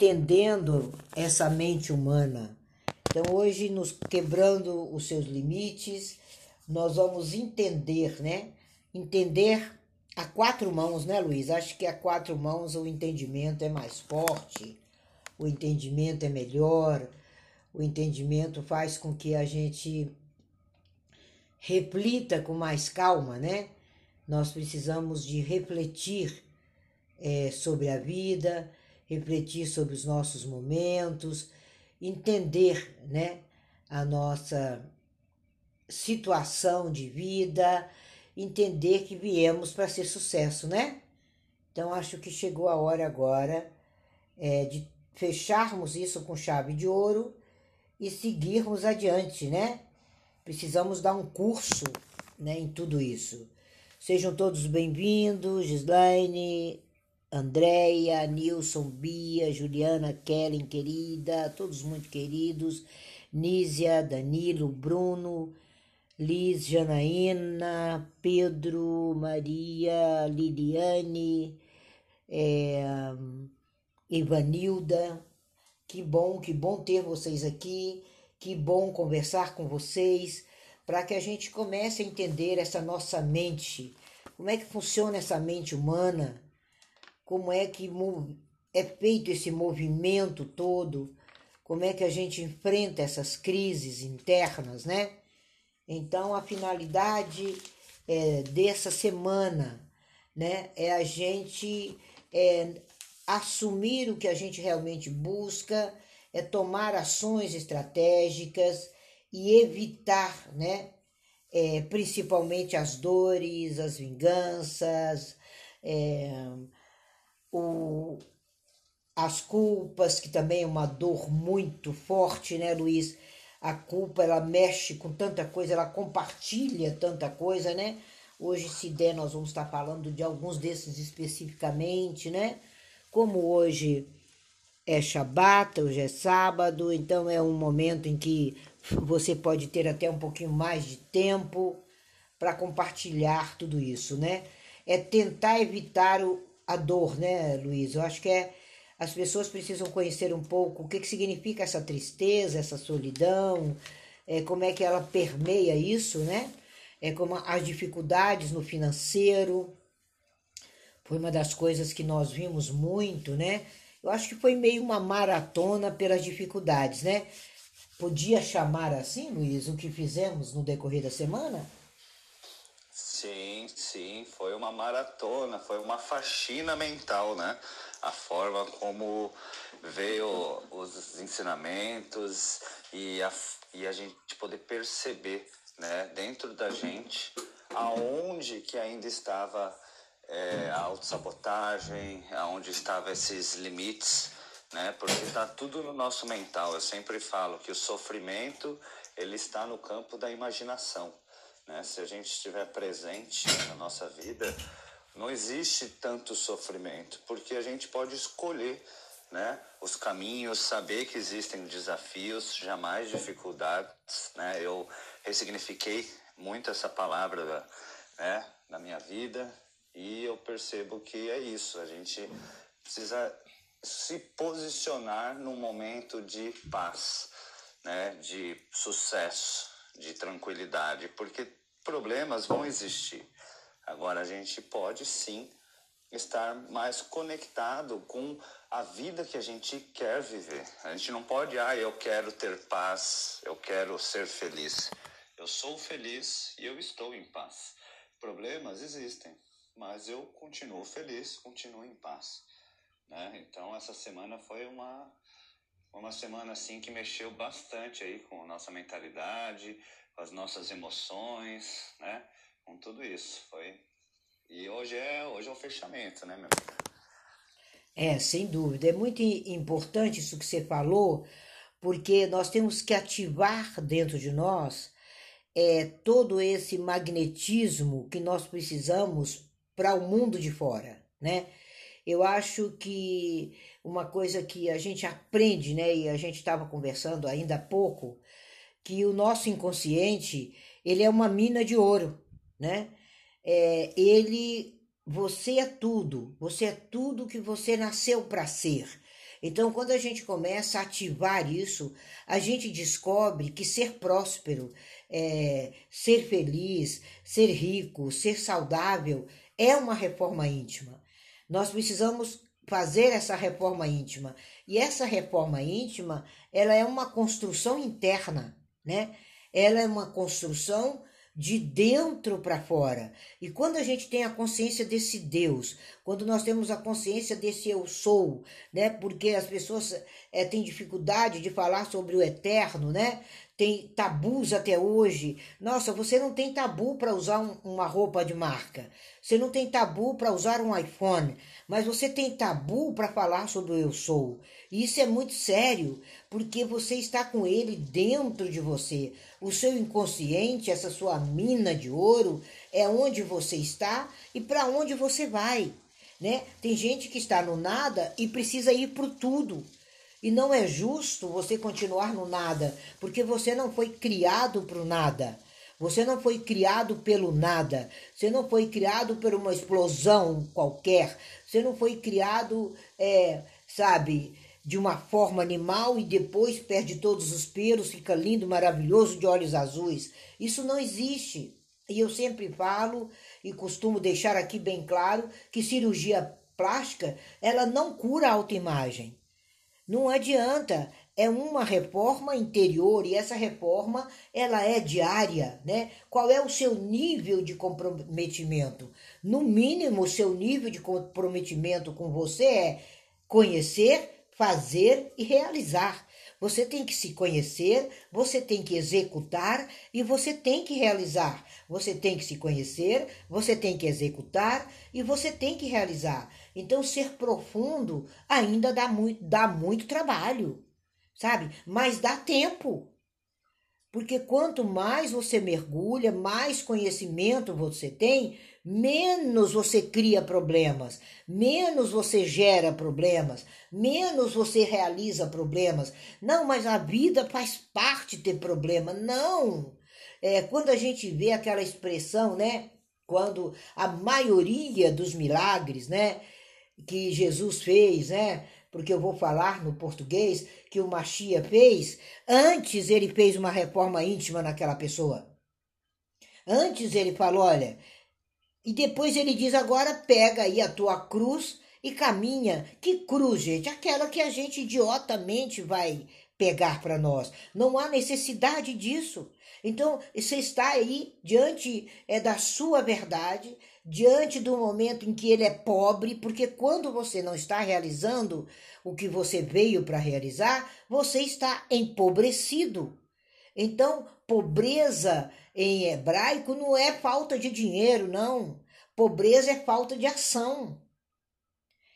entendendo essa mente humana. Então, hoje, nos quebrando os seus limites, nós vamos entender, né? Entender a quatro mãos, né, Luiz? Acho que a quatro mãos o entendimento é mais forte, o entendimento é melhor, o entendimento faz com que a gente reflita com mais calma, né? Nós precisamos de refletir é, sobre a vida, refletir sobre os nossos momentos, entender, né, a nossa situação de vida, entender que viemos para ser sucesso, né? Então acho que chegou a hora agora é, de fecharmos isso com chave de ouro e seguirmos adiante, né? Precisamos dar um curso né, em tudo isso. Sejam todos bem-vindos, Gislaine, Andréia, Nilson, Bia, Juliana, Kellen, querida, todos muito queridos, Nízia, Danilo, Bruno, Liz, Janaína, Pedro, Maria, Liliane, é, Ivanilda. Que bom, que bom ter vocês aqui, que bom conversar com vocês, para que a gente comece a entender essa nossa mente, como é que funciona essa mente humana, como é que é feito esse movimento todo, como é que a gente enfrenta essas crises internas, né? Então, a finalidade é, dessa semana né, é a gente é, assumir o que a gente realmente busca, é tomar ações estratégicas e evitar, né, é, principalmente as dores, as vinganças, é, o, as culpas, que também é uma dor muito forte, né, Luiz? a culpa ela mexe com tanta coisa, ela compartilha tanta coisa, né? Hoje, se der, nós vamos estar falando de alguns desses especificamente, né? Como hoje é Shabat, hoje é sábado, então é um momento em que você pode ter até um pouquinho mais de tempo para compartilhar tudo isso, né? É tentar evitar o, a dor, né, Luiz? Eu acho que é as pessoas precisam conhecer um pouco o que, que significa essa tristeza, essa solidão, é, como é que ela permeia isso, né? É como as dificuldades no financeiro. Foi uma das coisas que nós vimos muito, né? Eu acho que foi meio uma maratona pelas dificuldades, né? Podia chamar assim, Luiz, o que fizemos no decorrer da semana? Sim, sim, foi uma maratona, foi uma faxina mental, né? a forma como veio os ensinamentos e a, e a gente poder perceber né, dentro da gente aonde que ainda estava é, a autossabotagem, aonde estavam esses limites, né? Porque está tudo no nosso mental. Eu sempre falo que o sofrimento ele está no campo da imaginação, né? Se a gente estiver presente na nossa vida, não existe tanto sofrimento, porque a gente pode escolher né, os caminhos, saber que existem desafios, jamais dificuldades. Né? Eu ressignifiquei muito essa palavra né, na minha vida e eu percebo que é isso, a gente precisa se posicionar num momento de paz, né, de sucesso, de tranquilidade, porque problemas vão existir. Agora a gente pode sim estar mais conectado com a vida que a gente quer viver. A gente não pode, ah, eu quero ter paz, eu quero ser feliz. Eu sou feliz e eu estou em paz. Problemas existem, mas eu continuo feliz, continuo em paz. Né? Então essa semana foi uma uma semana assim que mexeu bastante aí com nossa mentalidade, com as nossas emoções, né? com tudo isso. Foi e hoje é hoje é o fechamento, né, meu? É, sem dúvida. É muito importante isso que você falou, porque nós temos que ativar dentro de nós é, todo esse magnetismo que nós precisamos para o mundo de fora, né? Eu acho que uma coisa que a gente aprende, né, e a gente estava conversando ainda há pouco, que o nosso inconsciente ele é uma mina de ouro né? É, ele, você é tudo, você é tudo que você nasceu para ser. Então, quando a gente começa a ativar isso, a gente descobre que ser próspero, é, ser feliz, ser rico, ser saudável é uma reforma íntima. Nós precisamos fazer essa reforma íntima. E essa reforma íntima, ela é uma construção interna, né? Ela é uma construção de dentro para fora. E quando a gente tem a consciência desse Deus, quando nós temos a consciência desse eu sou, né? Porque as pessoas é, têm dificuldade de falar sobre o eterno, né? Tem tabus até hoje. Nossa, você não tem tabu para usar um, uma roupa de marca. Você não tem tabu para usar um iPhone, mas você tem tabu para falar sobre o eu sou. E isso é muito sério, porque você está com ele dentro de você. O seu inconsciente, essa sua mina de ouro, é onde você está e para onde você vai. Né? Tem gente que está no nada e precisa ir para tudo. E não é justo você continuar no nada, porque você não foi criado para o nada. Você não foi criado pelo nada. Você não foi criado por uma explosão qualquer. Você não foi criado, é, sabe, de uma forma animal e depois perde todos os pelos, fica lindo, maravilhoso, de olhos azuis. Isso não existe. E eu sempre falo e costumo deixar aqui bem claro que cirurgia plástica, ela não cura a autoimagem. Não adianta, é uma reforma interior e essa reforma ela é diária, né? Qual é o seu nível de comprometimento? No mínimo, o seu nível de comprometimento com você é conhecer, fazer e realizar. Você tem que se conhecer, você tem que executar e você tem que realizar. Você tem que se conhecer, você tem que executar e você tem que realizar. Então, ser profundo ainda dá muito, dá muito trabalho, sabe? Mas dá tempo. Porque quanto mais você mergulha, mais conhecimento você tem, menos você cria problemas, menos você gera problemas, menos você realiza problemas. Não, mas a vida faz parte ter problema. Não! É, quando a gente vê aquela expressão, né? Quando a maioria dos milagres, né? Que Jesus fez, né? Porque eu vou falar no português que o Machia fez, antes ele fez uma reforma íntima naquela pessoa. Antes ele falou: olha, e depois ele diz: agora pega aí a tua cruz e caminha. Que cruz, gente? Aquela que a gente idiotamente vai pegar para nós. Não há necessidade disso. Então, você está aí diante é, da sua verdade, diante do momento em que ele é pobre, porque quando você não está realizando o que você veio para realizar, você está empobrecido. Então, pobreza em hebraico não é falta de dinheiro, não. Pobreza é falta de ação.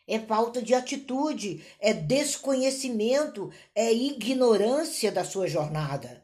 É falta de atitude, é desconhecimento, é ignorância da sua jornada.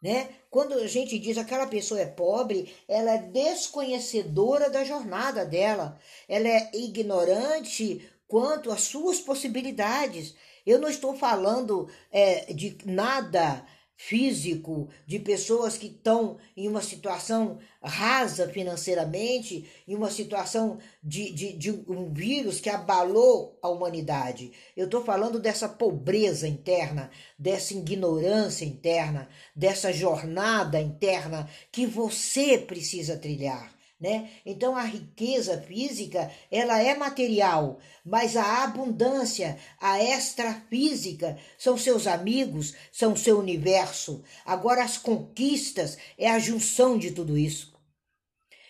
Né? Quando a gente diz aquela pessoa é pobre, ela é desconhecedora da jornada dela, ela é ignorante quanto às suas possibilidades. Eu não estou falando é, de nada físico, de pessoas que estão em uma situação rasa financeiramente, em uma situação de, de, de um vírus que abalou a humanidade. Eu estou falando dessa pobreza interna, dessa ignorância interna, dessa jornada interna que você precisa trilhar né? Então a riqueza física, ela é material, mas a abundância, a extrafísica são seus amigos, são seu universo. Agora as conquistas é a junção de tudo isso.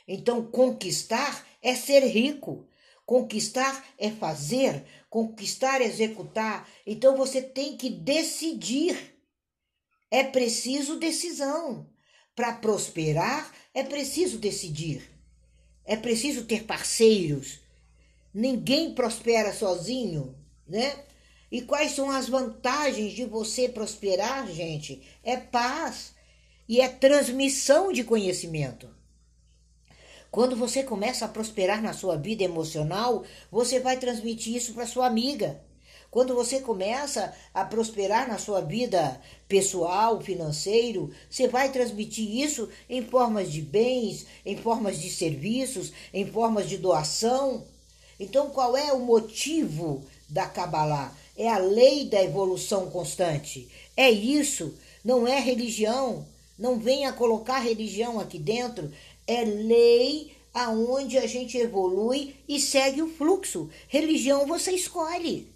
Então conquistar é ser rico. Conquistar é fazer, conquistar é executar. Então você tem que decidir. É preciso decisão. Para prosperar, é preciso decidir. É preciso ter parceiros. Ninguém prospera sozinho, né? E quais são as vantagens de você prosperar, gente? É paz e é transmissão de conhecimento. Quando você começa a prosperar na sua vida emocional, você vai transmitir isso para sua amiga. Quando você começa a prosperar na sua vida pessoal, financeiro, você vai transmitir isso em formas de bens, em formas de serviços, em formas de doação. Então, qual é o motivo da Kabbalah? é a lei da evolução constante. É isso, não é religião. Não venha colocar religião aqui dentro, é lei aonde a gente evolui e segue o fluxo. Religião você escolhe.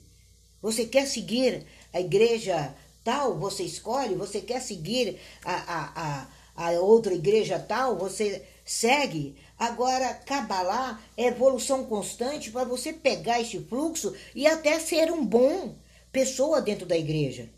Você quer seguir a igreja tal, você escolhe. Você quer seguir a, a, a, a outra igreja tal, você segue. Agora, Kabbalah é evolução constante para você pegar esse fluxo e até ser um bom pessoa dentro da igreja.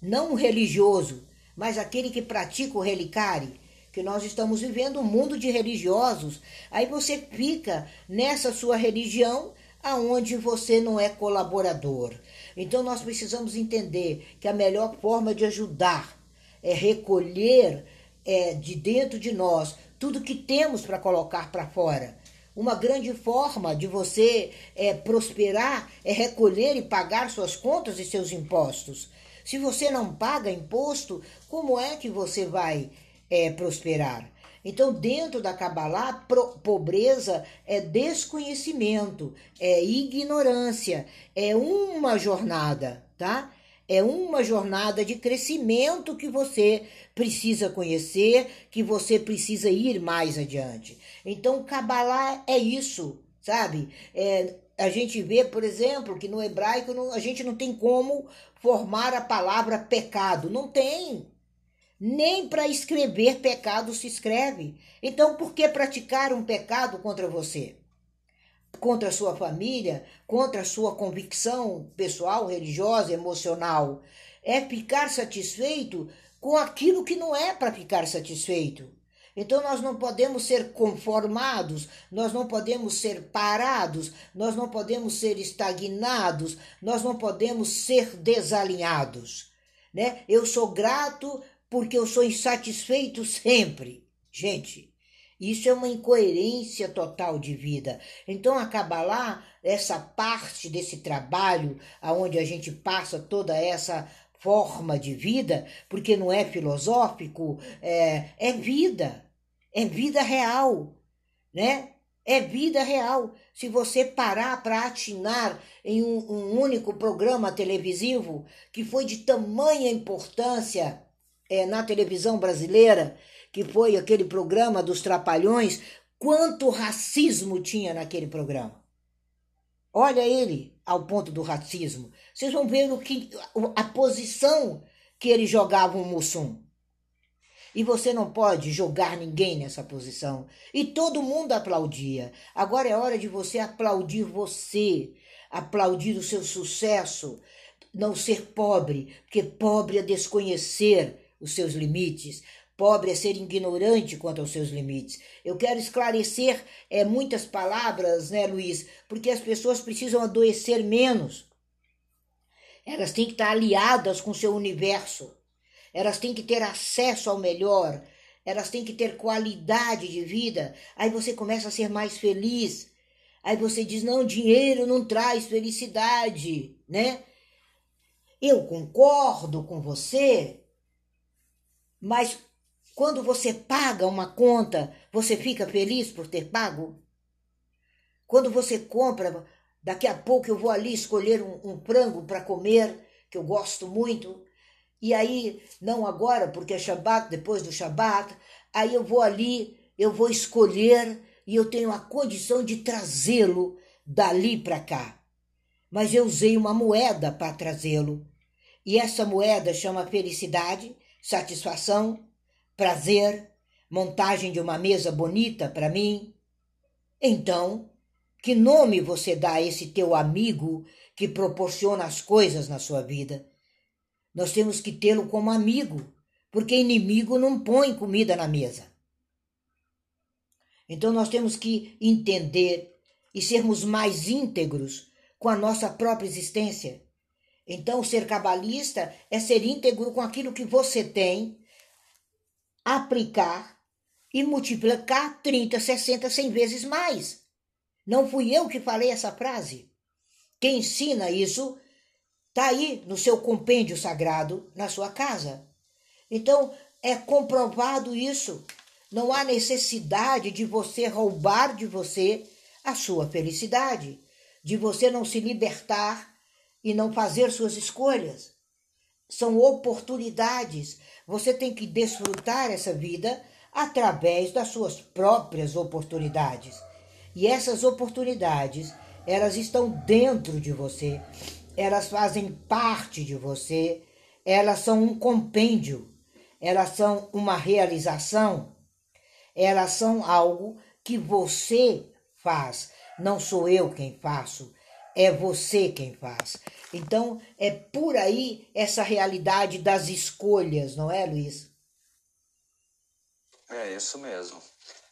Não um religioso, mas aquele que pratica o relicário que nós estamos vivendo um mundo de religiosos. Aí você fica nessa sua religião aonde você não é colaborador. Então nós precisamos entender que a melhor forma de ajudar é recolher é, de dentro de nós tudo que temos para colocar para fora. Uma grande forma de você é, prosperar é recolher e pagar suas contas e seus impostos. Se você não paga imposto, como é que você vai é, prosperar. Então, dentro da Kabbalah, pobreza é desconhecimento, é ignorância, é uma jornada, tá? É uma jornada de crescimento que você precisa conhecer, que você precisa ir mais adiante. Então, Kabbalah é isso, sabe? É, a gente vê, por exemplo, que no hebraico não, a gente não tem como formar a palavra pecado. Não tem. Nem para escrever pecado se escreve. Então, por que praticar um pecado contra você? Contra a sua família, contra a sua convicção pessoal, religiosa, emocional? É ficar satisfeito com aquilo que não é para ficar satisfeito. Então nós não podemos ser conformados, nós não podemos ser parados, nós não podemos ser estagnados, nós não podemos ser desalinhados, né? Eu sou grato porque eu sou insatisfeito sempre. Gente, isso é uma incoerência total de vida. Então, a Kabbalah, essa parte desse trabalho, aonde a gente passa toda essa forma de vida, porque não é filosófico, é, é vida, é vida real, né? É vida real. Se você parar para atinar em um, um único programa televisivo que foi de tamanha importância é, na televisão brasileira, que foi aquele programa dos Trapalhões, quanto racismo tinha naquele programa. Olha ele ao ponto do racismo. Vocês vão ver o que, a posição que ele jogava o Mussum. E você não pode jogar ninguém nessa posição. E todo mundo aplaudia. Agora é hora de você aplaudir você, aplaudir o seu sucesso, não ser pobre, porque pobre é desconhecer os seus limites. Pobre é ser ignorante quanto aos seus limites. Eu quero esclarecer é, muitas palavras, né, Luiz? Porque as pessoas precisam adoecer menos. Elas têm que estar aliadas com o seu universo. Elas têm que ter acesso ao melhor. Elas têm que ter qualidade de vida. Aí você começa a ser mais feliz. Aí você diz: não, dinheiro não traz felicidade, né? Eu concordo com você mas quando você paga uma conta, você fica feliz por ter pago? Quando você compra, daqui a pouco eu vou ali escolher um, um frango para comer, que eu gosto muito, e aí, não agora, porque é Shabat, depois do Shabat, aí eu vou ali, eu vou escolher e eu tenho a condição de trazê-lo dali para cá. Mas eu usei uma moeda para trazê-lo. E essa moeda chama felicidade, satisfação, prazer, montagem de uma mesa bonita para mim. Então, que nome você dá a esse teu amigo que proporciona as coisas na sua vida? Nós temos que tê-lo como amigo, porque inimigo não põe comida na mesa. Então nós temos que entender e sermos mais íntegros com a nossa própria existência. Então, ser cabalista é ser íntegro com aquilo que você tem, aplicar e multiplicar 30, 60, 100 vezes mais. Não fui eu que falei essa frase. Quem ensina isso está aí no seu compêndio sagrado, na sua casa. Então, é comprovado isso. Não há necessidade de você roubar de você a sua felicidade, de você não se libertar e não fazer suas escolhas. São oportunidades. Você tem que desfrutar essa vida através das suas próprias oportunidades. E essas oportunidades, elas estão dentro de você, elas fazem parte de você, elas são um compêndio, elas são uma realização, elas são algo que você faz. Não sou eu quem faço, é você quem faz. Então, é por aí essa realidade das escolhas, não é, Luiz? É isso mesmo.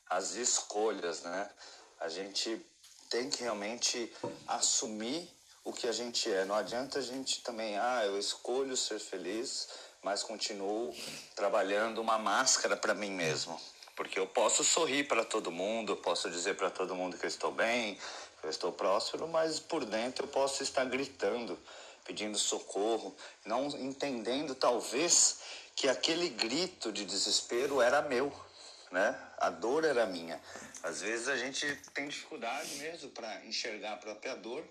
As escolhas, né? A gente tem que realmente assumir o que a gente é. Não adianta a gente também, ah, eu escolho ser feliz, mas continuo trabalhando uma máscara para mim mesmo. Porque eu posso sorrir para todo mundo, posso dizer para todo mundo que eu estou bem, eu estou próspero, mas por dentro eu posso estar gritando, pedindo socorro, não entendendo talvez que aquele grito de desespero era meu, né? A dor era minha. Às vezes a gente tem dificuldade mesmo para enxergar a própria dor,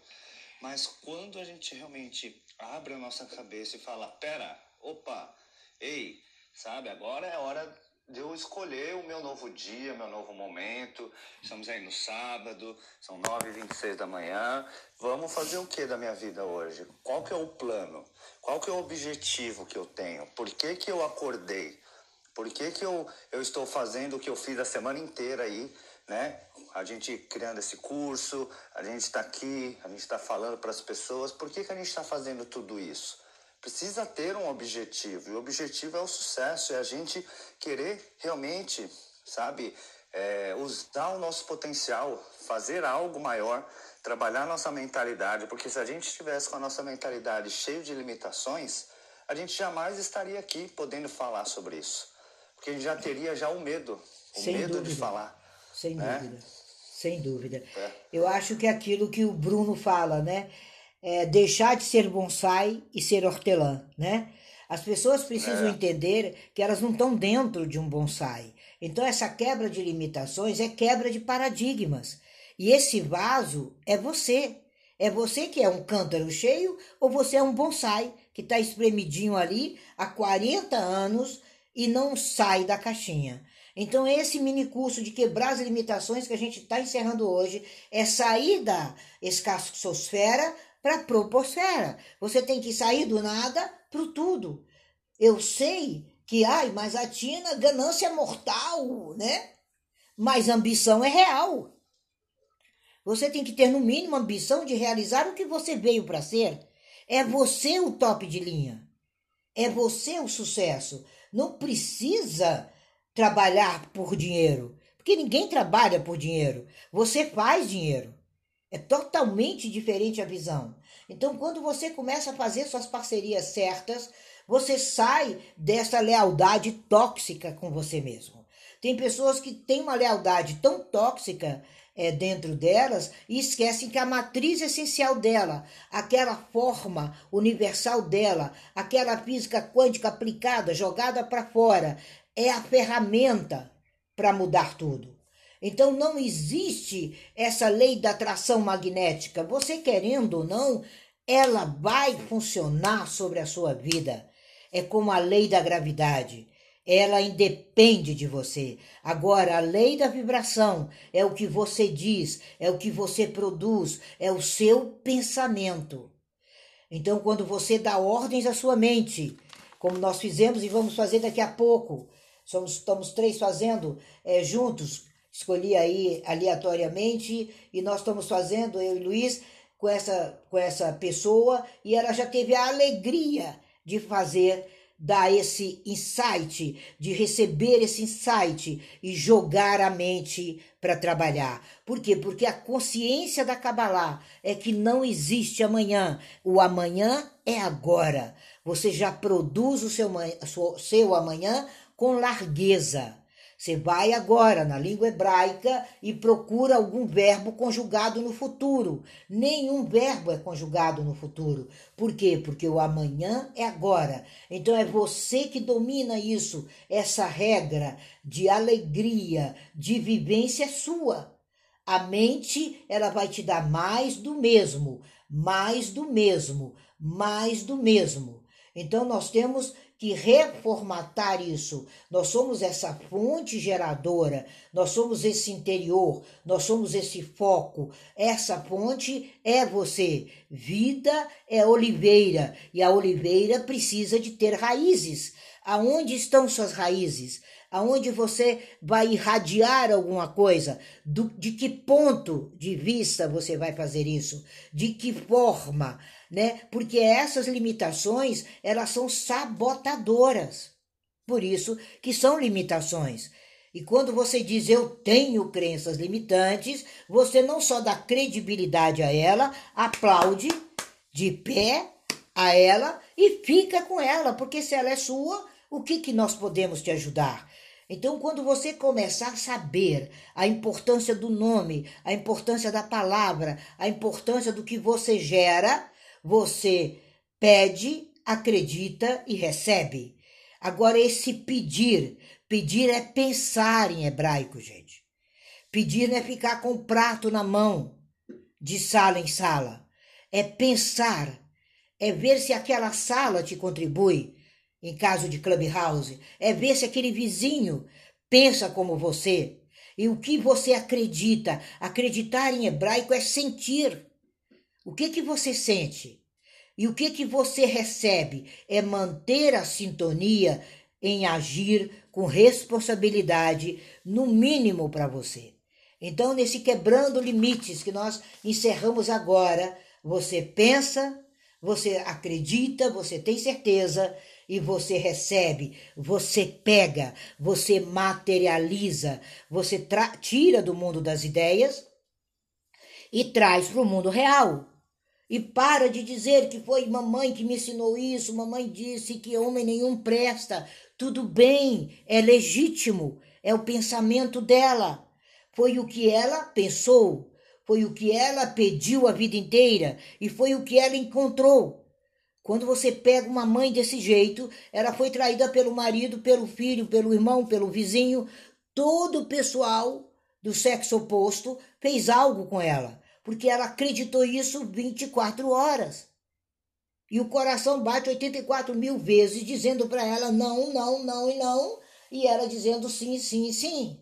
mas quando a gente realmente abre a nossa cabeça e fala: pera, opa, ei, sabe, agora é hora de eu escolher o meu novo dia, meu novo momento. Estamos aí no sábado, são 9h26 da manhã. Vamos fazer o que da minha vida hoje? Qual que é o plano? Qual que é o objetivo que eu tenho? Por que, que eu acordei? Por que, que eu, eu estou fazendo o que eu fiz a semana inteira aí, né? A gente criando esse curso, a gente está aqui, a gente está falando para as pessoas. Por que, que a gente está fazendo tudo isso? Precisa ter um objetivo, e o objetivo é o sucesso, é a gente querer realmente, sabe, é, usar o nosso potencial, fazer algo maior, trabalhar nossa mentalidade, porque se a gente estivesse com a nossa mentalidade cheia de limitações, a gente jamais estaria aqui podendo falar sobre isso. Porque a gente já teria já o medo, o Sem medo dúvida. de falar. Sem né? dúvida. Sem dúvida. É. Eu acho que é aquilo que o Bruno fala, né? É deixar de ser bonsai e ser hortelã, né? As pessoas precisam é. entender que elas não estão dentro de um bonsai. Então, essa quebra de limitações é quebra de paradigmas. E esse vaso é você. É você que é um cântaro cheio ou você é um bonsai que está espremidinho ali há 40 anos e não sai da caixinha. Então, esse mini curso de quebrar as limitações que a gente está encerrando hoje é sair da escassosfera para a proposfera. Você tem que sair do nada para o tudo. Eu sei que, ai, mas a Tina, ganância mortal, né? Mas ambição é real. Você tem que ter, no mínimo, ambição de realizar o que você veio para ser. É você o top de linha. É você o sucesso. Não precisa trabalhar por dinheiro, porque ninguém trabalha por dinheiro. Você faz dinheiro. É totalmente diferente a visão. Então, quando você começa a fazer suas parcerias certas, você sai dessa lealdade tóxica com você mesmo. Tem pessoas que têm uma lealdade tão tóxica é, dentro delas e esquecem que a matriz essencial dela, aquela forma universal dela, aquela física quântica aplicada, jogada para fora, é a ferramenta para mudar tudo. Então não existe essa lei da atração magnética. Você querendo ou não, ela vai funcionar sobre a sua vida. É como a lei da gravidade ela independe de você. Agora, a lei da vibração é o que você diz, é o que você produz, é o seu pensamento. Então, quando você dá ordens à sua mente, como nós fizemos e vamos fazer daqui a pouco, somos, estamos três fazendo é, juntos, escolhi aí aleatoriamente, e nós estamos fazendo, eu e Luiz, com essa, com essa pessoa, e ela já teve a alegria de fazer dar esse insight, de receber esse insight e jogar a mente para trabalhar. Por quê? Porque a consciência da Kabbalah é que não existe amanhã. O amanhã é agora. Você já produz o seu, seu amanhã com largueza. Você vai agora na língua hebraica e procura algum verbo conjugado no futuro. Nenhum verbo é conjugado no futuro. Por quê? Porque o amanhã é agora. Então é você que domina isso. Essa regra de alegria, de vivência é sua. A mente, ela vai te dar mais do mesmo, mais do mesmo, mais do mesmo. Então nós temos que reformatar isso. Nós somos essa fonte geradora, nós somos esse interior, nós somos esse foco. Essa fonte é você. Vida é oliveira e a oliveira precisa de ter raízes. Aonde estão suas raízes? Aonde você vai irradiar alguma coisa? Do, de que ponto de vista você vai fazer isso? De que forma? Né? Porque essas limitações, elas são sabotadoras. Por isso que são limitações. E quando você diz eu tenho crenças limitantes, você não só dá credibilidade a ela, aplaude de pé a ela e fica com ela, porque se ela é sua, o que, que nós podemos te ajudar? Então, quando você começar a saber a importância do nome, a importância da palavra, a importância do que você gera, você pede, acredita e recebe. Agora, esse pedir, pedir é pensar em hebraico, gente. Pedir não é ficar com o prato na mão, de sala em sala. É pensar, é ver se aquela sala te contribui, em caso de clubhouse. É ver se aquele vizinho pensa como você. E o que você acredita? Acreditar em hebraico é sentir. O que que você sente? E o que que você recebe é manter a sintonia em agir com responsabilidade, no mínimo para você. Então, nesse quebrando limites que nós encerramos agora, você pensa, você acredita, você tem certeza e você recebe, você pega, você materializa, você tira do mundo das ideias e traz para o mundo real. E para de dizer que foi mamãe que me ensinou isso, mamãe disse que homem nenhum presta. Tudo bem, é legítimo, é o pensamento dela. Foi o que ela pensou, foi o que ela pediu a vida inteira e foi o que ela encontrou. Quando você pega uma mãe desse jeito, ela foi traída pelo marido, pelo filho, pelo irmão, pelo vizinho, todo o pessoal do sexo oposto fez algo com ela porque ela acreditou isso 24 horas. E o coração bate 84 mil vezes, dizendo para ela não, não, não e não, e ela dizendo sim, sim, sim.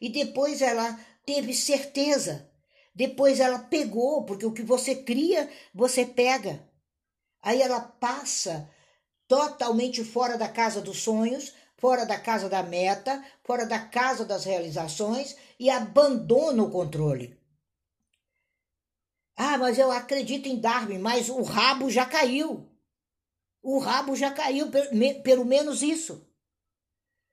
E depois ela teve certeza. Depois ela pegou, porque o que você cria, você pega. Aí ela passa totalmente fora da casa dos sonhos, fora da casa da meta, fora da casa das realizações e abandona o controle. Ah, mas eu acredito em Darwin, mas o rabo já caiu. O rabo já caiu, pelo menos isso.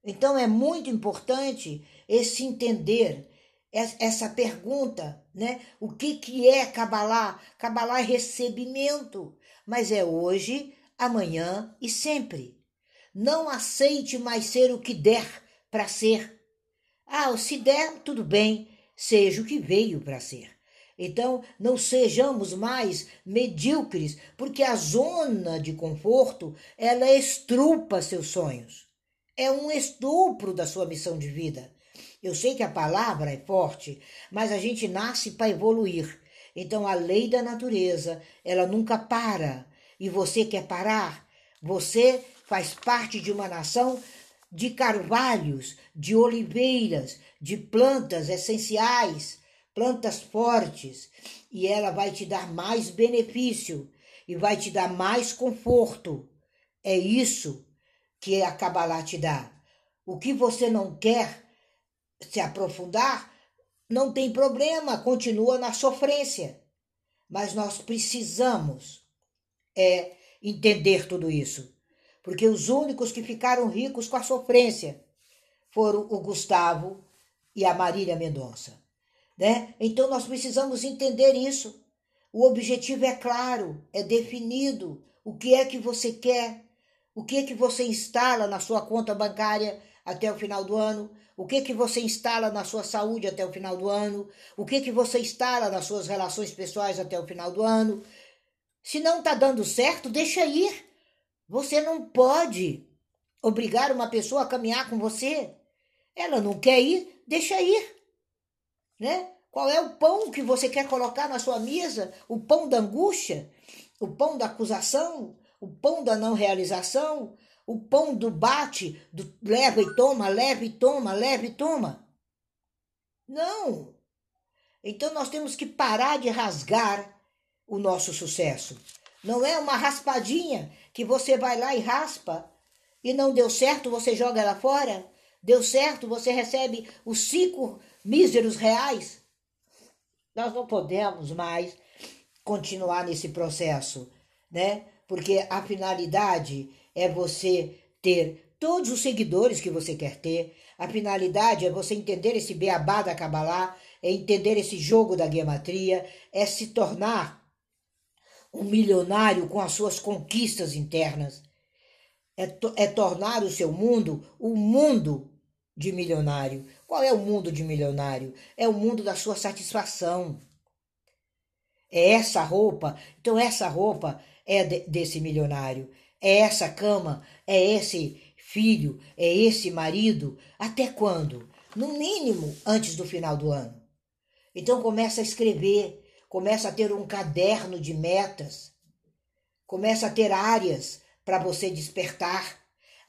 Então é muito importante esse entender essa pergunta, né? O que que é Kabbalah? Kabbalah é recebimento, mas é hoje, amanhã e sempre. Não aceite mais ser o que der para ser. Ah, se der, tudo bem, seja o que veio para ser. Então, não sejamos mais medíocres, porque a zona de conforto, ela estrupa seus sonhos. É um estupro da sua missão de vida. Eu sei que a palavra é forte, mas a gente nasce para evoluir. Então, a lei da natureza, ela nunca para. E você quer parar? Você faz parte de uma nação de carvalhos, de oliveiras, de plantas essenciais plantas fortes, e ela vai te dar mais benefício e vai te dar mais conforto. É isso que a Kabbalah te dá. O que você não quer se aprofundar, não tem problema, continua na sofrência. Mas nós precisamos é entender tudo isso, porque os únicos que ficaram ricos com a sofrência foram o Gustavo e a Marília Mendonça né? Então nós precisamos entender isso. O objetivo é claro, é definido. O que é que você quer? O que é que você instala na sua conta bancária até o final do ano? O que é que você instala na sua saúde até o final do ano? O que é que você instala nas suas relações pessoais até o final do ano? Se não está dando certo, deixa ir. Você não pode obrigar uma pessoa a caminhar com você. Ela não quer ir, deixa ir né? Qual é o pão que você quer colocar na sua mesa? O pão da angústia? o pão da acusação, o pão da não realização, o pão do bate, do leva e toma, leva e toma, leva e toma. Não. Então nós temos que parar de rasgar o nosso sucesso. Não é uma raspadinha que você vai lá e raspa e não deu certo, você joga ela fora. Deu certo, você recebe os cinco míseros reais. Nós não podemos mais continuar nesse processo, né? Porque a finalidade é você ter todos os seguidores que você quer ter. A finalidade é você entender esse beabá da Kabbalah, é entender esse jogo da gematria, é se tornar um milionário com as suas conquistas internas. É, to é tornar o seu mundo um mundo de milionário. Qual é o mundo de milionário? É o mundo da sua satisfação. É essa roupa. Então, essa roupa é de, desse milionário. É essa cama. É esse filho. É esse marido. Até quando? No mínimo antes do final do ano. Então, começa a escrever começa a ter um caderno de metas, começa a ter áreas para você despertar.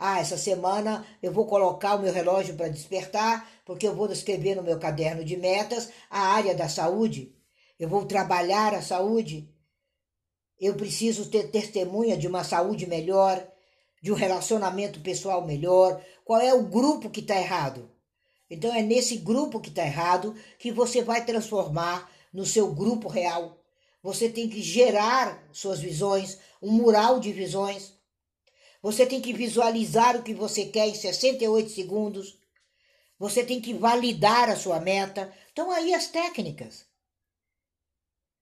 Ah, essa semana eu vou colocar o meu relógio para despertar, porque eu vou escrever no meu caderno de metas a área da saúde. Eu vou trabalhar a saúde. Eu preciso ter testemunha de uma saúde melhor, de um relacionamento pessoal melhor. Qual é o grupo que está errado? Então é nesse grupo que está errado que você vai transformar no seu grupo real. Você tem que gerar suas visões, um mural de visões. Você tem que visualizar o que você quer em 68 segundos. Você tem que validar a sua meta. Então aí as técnicas.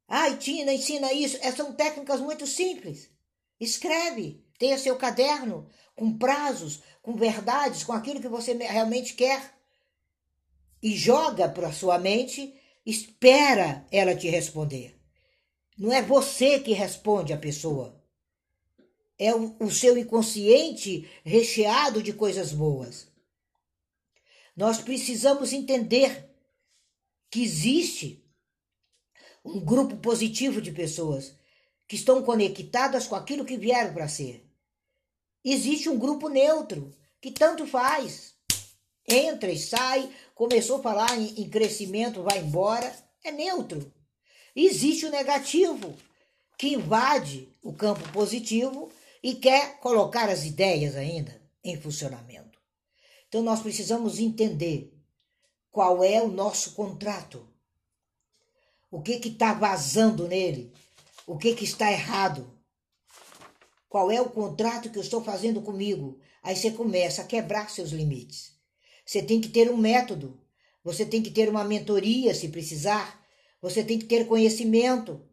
Ai, Tina, ensina isso. Essas são técnicas muito simples. Escreve, tenha seu caderno com prazos, com verdades, com aquilo que você realmente quer. E joga para a sua mente Espera ela te responder. Não é você que responde a pessoa. É o, o seu inconsciente recheado de coisas boas. Nós precisamos entender que existe um grupo positivo de pessoas que estão conectadas com aquilo que vieram para ser. Existe um grupo neutro que tanto faz. Entra e sai, começou a falar em, em crescimento, vai embora, é neutro. Existe o negativo, que invade o campo positivo e quer colocar as ideias ainda em funcionamento. Então nós precisamos entender qual é o nosso contrato. O que está vazando nele? O que que está errado? Qual é o contrato que eu estou fazendo comigo? Aí você começa a quebrar seus limites. Você tem que ter um método. Você tem que ter uma mentoria se precisar. Você tem que ter conhecimento.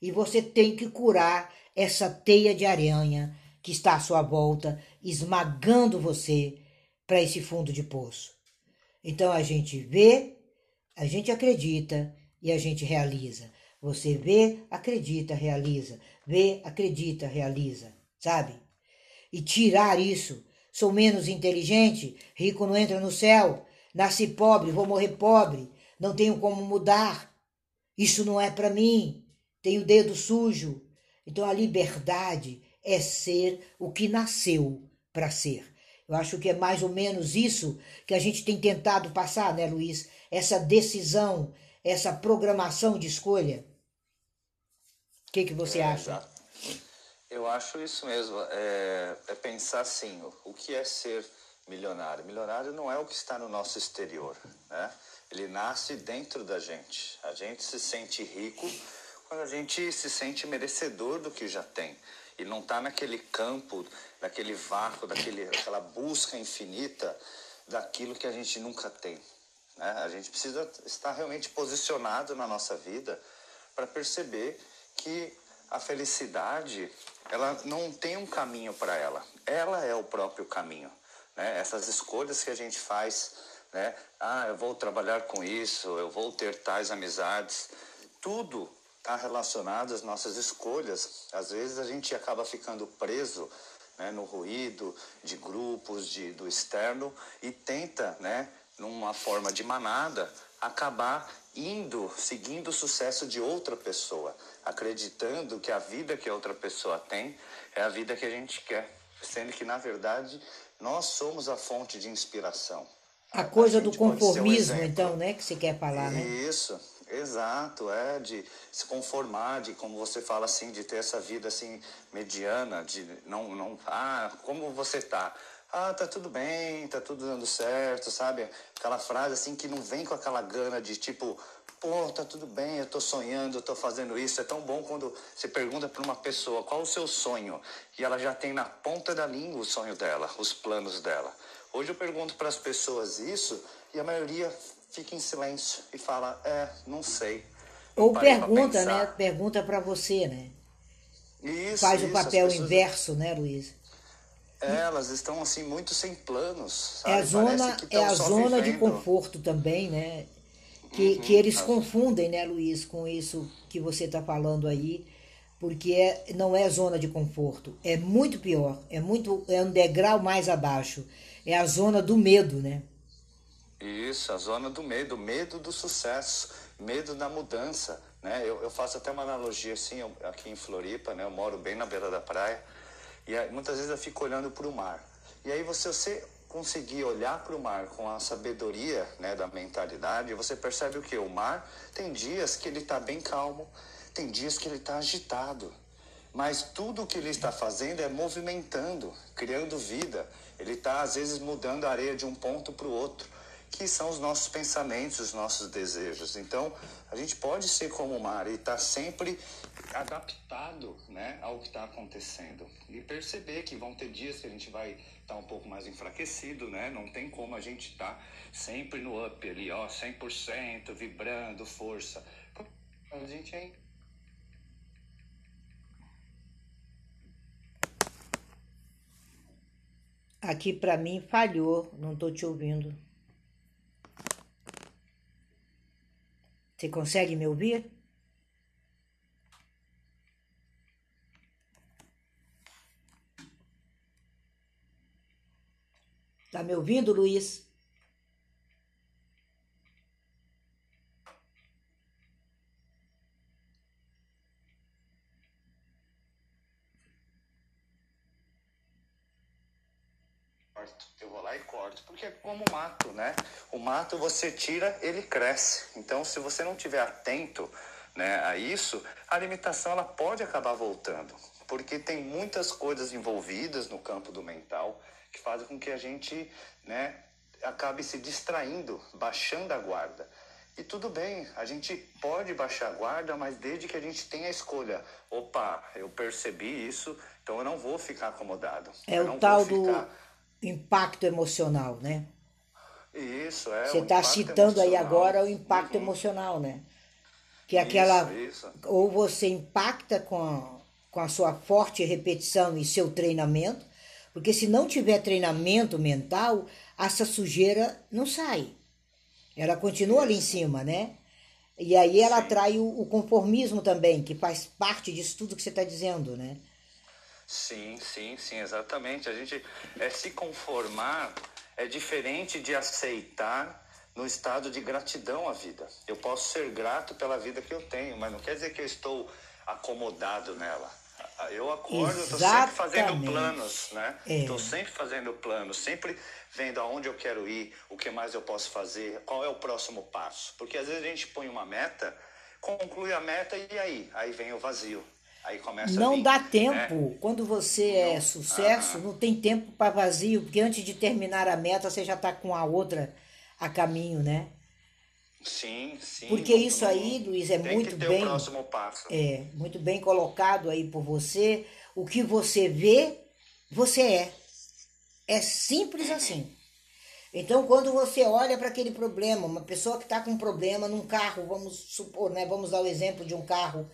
E você tem que curar essa teia de aranha que está à sua volta, esmagando você para esse fundo de poço. Então a gente vê, a gente acredita e a gente realiza. Você vê, acredita, realiza. Vê, acredita, realiza. Sabe? E tirar isso Sou menos inteligente, rico não entra no céu. Nasci pobre, vou morrer pobre. Não tenho como mudar. Isso não é para mim. Tenho dedo sujo. Então a liberdade é ser o que nasceu para ser. Eu acho que é mais ou menos isso que a gente tem tentado passar, né, Luiz? Essa decisão, essa programação de escolha. O que, que você é, acha? Eu acho isso mesmo. É, é, pensar assim: o que é ser milionário? Milionário não é o que está no nosso exterior, né? Ele nasce dentro da gente. A gente se sente rico quando a gente se sente merecedor do que já tem e não está naquele campo, naquele vácuo, daquele, daquela busca infinita daquilo que a gente nunca tem. Né? A gente precisa estar realmente posicionado na nossa vida para perceber que a felicidade ela não tem um caminho para ela. Ela é o próprio caminho. Né? Essas escolhas que a gente faz, né? Ah, eu vou trabalhar com isso, eu vou ter tais amizades. Tudo está relacionado às nossas escolhas. Às vezes a gente acaba ficando preso né, no ruído de grupos, de, do externo e tenta, né, numa forma de manada, acabar indo, seguindo o sucesso de outra pessoa, acreditando que a vida que a outra pessoa tem é a vida que a gente quer, sendo que na verdade nós somos a fonte de inspiração. A coisa a do conformismo, um então, né, que você quer falar, né? Isso, exato, é de se conformar, de como você fala assim, de ter essa vida assim mediana, de não, não, ah, como você tá? ah, tá tudo bem, tá tudo dando certo, sabe? Aquela frase assim que não vem com aquela gana de tipo, pô, tá tudo bem, eu tô sonhando, eu tô fazendo isso. É tão bom quando você pergunta para uma pessoa qual o seu sonho e ela já tem na ponta da língua o sonho dela, os planos dela. Hoje eu pergunto para as pessoas isso e a maioria fica em silêncio e fala, é, não sei. Ou pergunta, né? Pergunta para você, né? Isso, Faz isso, o papel pessoas... inverso, né, Luiz? elas estão assim muito sem planos. Sabe? É a zona, é a zona de conforto também, né? Que, uhum, que eles confundem, né, Luiz, com isso que você está falando aí, porque é, não é zona de conforto, é muito pior, é muito é um degrau mais abaixo, é a zona do medo, né? Isso, a zona do medo, medo do sucesso, medo da mudança, né? Eu, eu faço até uma analogia assim, eu, aqui em Floripa, né? Eu moro bem na beira da praia. E aí, muitas vezes eu fico olhando para o mar. E aí você, você conseguir olhar para o mar com a sabedoria né, da mentalidade, você percebe o que? O mar tem dias que ele está bem calmo, tem dias que ele está agitado. Mas tudo o que ele está fazendo é movimentando, criando vida. Ele está, às vezes, mudando a areia de um ponto para o outro que são os nossos pensamentos, os nossos desejos. Então, a gente pode ser como o mar e estar tá sempre adaptado né, ao que está acontecendo. E perceber que vão ter dias que a gente vai estar tá um pouco mais enfraquecido, né? Não tem como a gente estar tá sempre no up ali, ó, 100%, vibrando, força. A gente é Aqui para mim falhou, não estou te ouvindo. Você consegue me ouvir? Tá me ouvindo, Luiz? Eu porque é como o mato, né? O mato você tira, ele cresce. Então, se você não tiver atento né, a isso, a limitação ela pode acabar voltando, porque tem muitas coisas envolvidas no campo do mental que fazem com que a gente né, acabe se distraindo, baixando a guarda. E tudo bem, a gente pode baixar a guarda, mas desde que a gente tenha a escolha. Opa, eu percebi isso, então eu não vou ficar acomodado. É eu o tal ficar... do impacto emocional, né? Isso, é. Você está citando aí agora o impacto uhum. emocional, né? Que é aquela. Isso, isso. Ou você impacta com a, com a sua forte repetição e seu treinamento, porque se não tiver treinamento mental, essa sujeira não sai. Ela continua ali em cima, né? E aí ela Sim. atrai o, o, conformismo também, que faz parte disso tudo que você está dizendo, né? Sim, sim, sim, exatamente. A gente é se conformar é diferente de aceitar no estado de gratidão à vida. Eu posso ser grato pela vida que eu tenho, mas não quer dizer que eu estou acomodado nela. Eu acordo, estou sempre fazendo planos, né? Estou é. sempre fazendo planos, sempre vendo aonde eu quero ir, o que mais eu posso fazer, qual é o próximo passo. Porque às vezes a gente põe uma meta, conclui a meta e aí? Aí vem o vazio. Aí começa não vir, dá tempo. Né? Quando você é não, é sucesso, ah, não tem tempo para vazio, porque antes de terminar a meta, você já está com a outra a caminho, né? Sim, sim. Porque não, isso aí, Luiz, é muito bem. É, muito bem colocado aí por você. O que você vê, você é. É simples uhum. assim. Então, quando você olha para aquele problema, uma pessoa que está com um problema num carro, vamos supor, né? Vamos dar o exemplo de um carro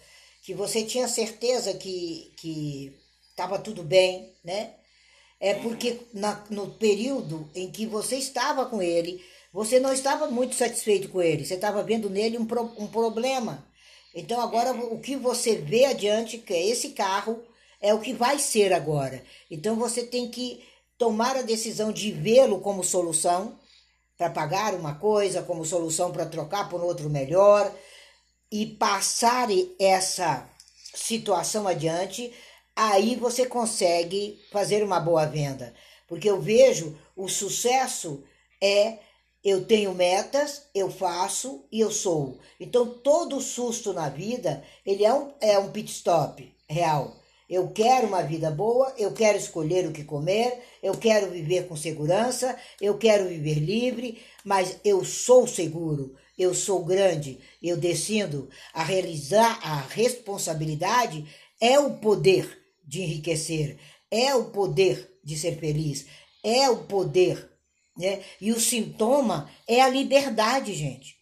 que você tinha certeza que que estava tudo bem, né? É uhum. porque na, no período em que você estava com ele, você não estava muito satisfeito com ele, você estava vendo nele um, pro, um problema. Então agora uhum. o que você vê adiante, que é esse carro, é o que vai ser agora. Então você tem que tomar a decisão de vê-lo como solução, para pagar uma coisa como solução para trocar por outro melhor e passar essa situação adiante, aí você consegue fazer uma boa venda. Porque eu vejo o sucesso é eu tenho metas, eu faço e eu sou. Então todo susto na vida, ele é um, é um pit stop real. Eu quero uma vida boa, eu quero escolher o que comer, eu quero viver com segurança, eu quero viver livre, mas eu sou seguro, eu sou grande, eu decido a realizar a responsabilidade é o poder de enriquecer, é o poder de ser feliz, é o poder, né? E o sintoma é a liberdade, gente.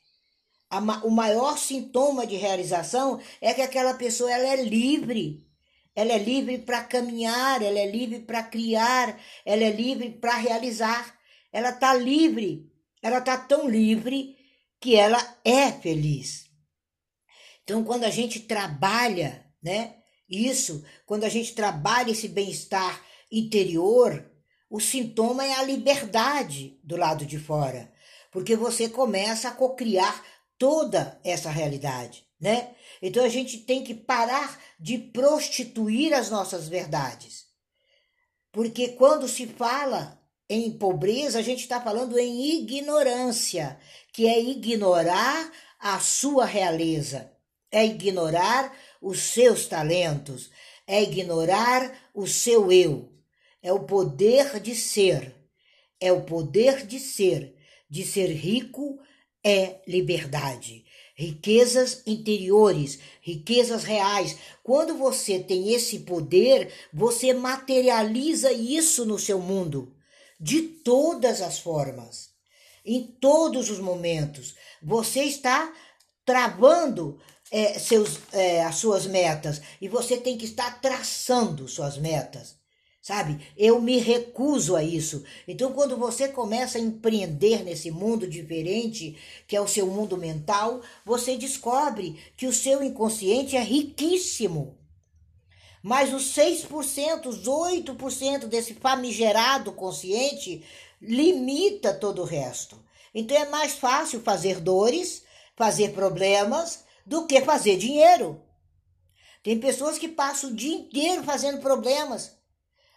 o maior sintoma de realização é que aquela pessoa ela é livre ela é livre para caminhar, ela é livre para criar, ela é livre para realizar. Ela está livre, ela está tão livre que ela é feliz. Então, quando a gente trabalha, né, isso, quando a gente trabalha esse bem-estar interior, o sintoma é a liberdade do lado de fora, porque você começa a cocriar toda essa realidade, né? Então a gente tem que parar de prostituir as nossas verdades. Porque quando se fala em pobreza, a gente está falando em ignorância, que é ignorar a sua realeza, é ignorar os seus talentos, é ignorar o seu eu. É o poder de ser. É o poder de ser. De ser rico é liberdade riquezas interiores, riquezas reais. Quando você tem esse poder, você materializa isso no seu mundo, de todas as formas, em todos os momentos. Você está travando é, seus, é, as suas metas e você tem que estar traçando suas metas sabe? Eu me recuso a isso. Então, quando você começa a empreender nesse mundo diferente, que é o seu mundo mental, você descobre que o seu inconsciente é riquíssimo. Mas os 6%, os 8% desse famigerado consciente limita todo o resto. Então é mais fácil fazer dores, fazer problemas, do que fazer dinheiro. Tem pessoas que passam o dia inteiro fazendo problemas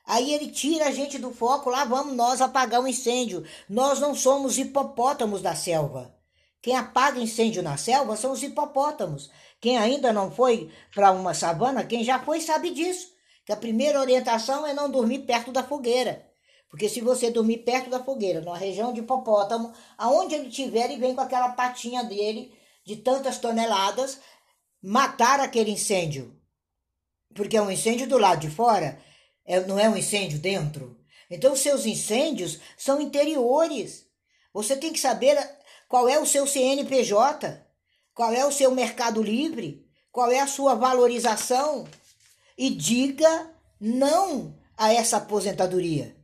Aí ele tira a gente do foco, lá vamos nós apagar o incêndio. Nós não somos hipopótamos da selva. Quem apaga incêndio na selva são os hipopótamos. Quem ainda não foi para uma savana, quem já foi sabe disso. Que a primeira orientação é não dormir perto da fogueira. Porque se você dormir perto da fogueira, numa região de hipopótamo, aonde ele estiver, ele vem com aquela patinha dele de tantas toneladas matar aquele incêndio. Porque é um incêndio do lado de fora é, não é um incêndio dentro? Então, seus incêndios são interiores. Você tem que saber qual é o seu CNPJ, qual é o seu mercado livre, qual é a sua valorização e diga não a essa aposentadoria.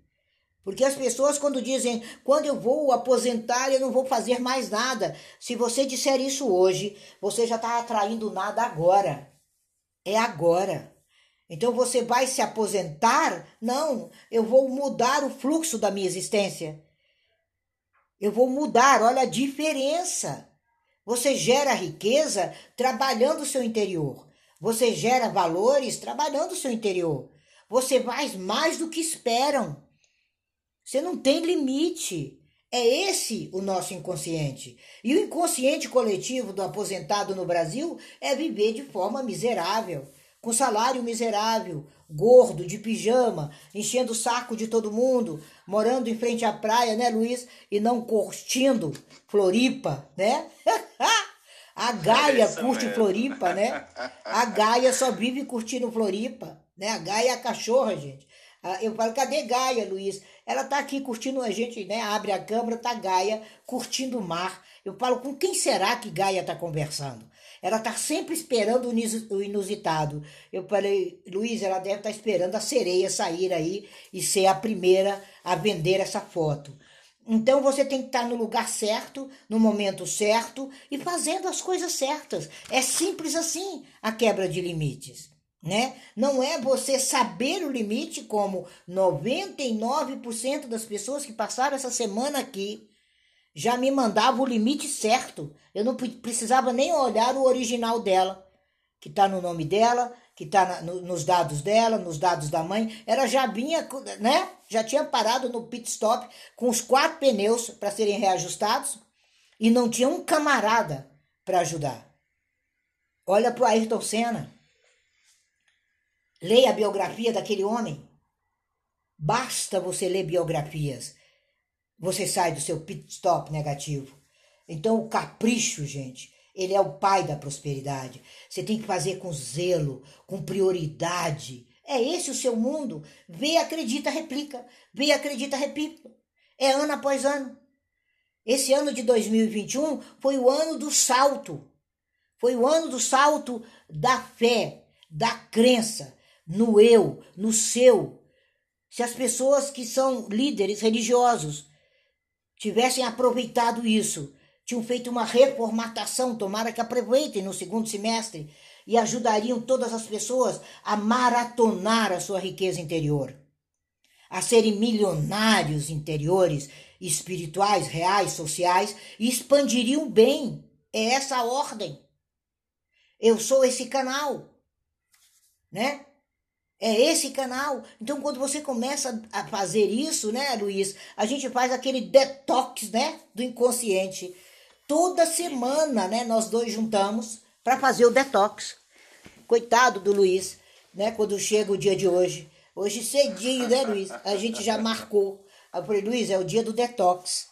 Porque as pessoas, quando dizem, quando eu vou aposentar, eu não vou fazer mais nada. Se você disser isso hoje, você já está atraindo nada agora. É agora. Então você vai se aposentar? Não, eu vou mudar o fluxo da minha existência. Eu vou mudar, olha a diferença. Você gera riqueza trabalhando o seu interior. Você gera valores trabalhando o seu interior. Você faz mais do que esperam. Você não tem limite. É esse o nosso inconsciente. E o inconsciente coletivo do aposentado no Brasil é viver de forma miserável com salário miserável, gordo, de pijama, enchendo o saco de todo mundo, morando em frente à praia, né, Luiz? E não curtindo Floripa, né? A Gaia é curte mesmo. Floripa, né? A Gaia só vive curtindo Floripa, né? A Gaia é a cachorra, gente. Ah, eu falo, cadê Gaia, Luiz? Ela tá aqui curtindo a gente, né? Abre a câmera, tá Gaia curtindo o mar. Eu falo, com quem será que Gaia tá conversando? Ela está sempre esperando o inusitado. Eu falei, Luiz, ela deve estar tá esperando a sereia sair aí e ser a primeira a vender essa foto. Então você tem que estar tá no lugar certo, no momento certo e fazendo as coisas certas. É simples assim a quebra de limites. Né? Não é você saber o limite como 99% das pessoas que passaram essa semana aqui já me mandava o limite certo. Eu não precisava nem olhar o original dela, que está no nome dela, que está no, nos dados dela, nos dados da mãe. Ela já vinha, né? Já tinha parado no pit stop com os quatro pneus para serem reajustados e não tinha um camarada para ajudar. Olha para o Ayrton Senna. Leia a biografia daquele homem. Basta você ler biografias. Você sai do seu pit stop negativo. Então, o capricho, gente, ele é o pai da prosperidade. Você tem que fazer com zelo, com prioridade. É esse o seu mundo. Vê, acredita, replica. Vê, acredita, replica. É ano após ano. Esse ano de 2021 foi o ano do salto. Foi o ano do salto da fé, da crença no eu, no seu. Se as pessoas que são líderes religiosos tivessem aproveitado isso, tinham feito uma reformatação, tomara que aproveitem no segundo semestre e ajudariam todas as pessoas a maratonar a sua riqueza interior, a serem milionários interiores, espirituais, reais, sociais e expandiriam bem. É essa a ordem. Eu sou esse canal, né? É esse canal. Então, quando você começa a fazer isso, né, Luiz, a gente faz aquele detox, né, do inconsciente. Toda semana, né, nós dois juntamos para fazer o detox. Coitado do Luiz, né, quando chega o dia de hoje. Hoje cedinho, né, Luiz? A gente já marcou. Eu falei, Luiz, é o dia do detox.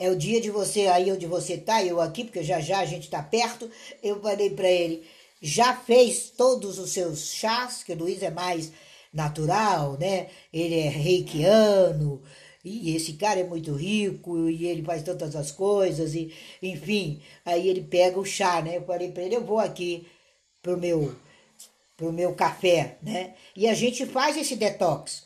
É o dia de você aí onde você tá, eu aqui, porque já já a gente tá perto. Eu falei para ele, já fez todos os seus chás, que o Luiz é mais natural, né? Ele é reikiano, e esse cara é muito rico, e ele faz tantas as coisas, e enfim, aí ele pega o chá, né? Eu falei para ele, eu vou aqui pro meu pro meu café, né? E a gente faz esse detox.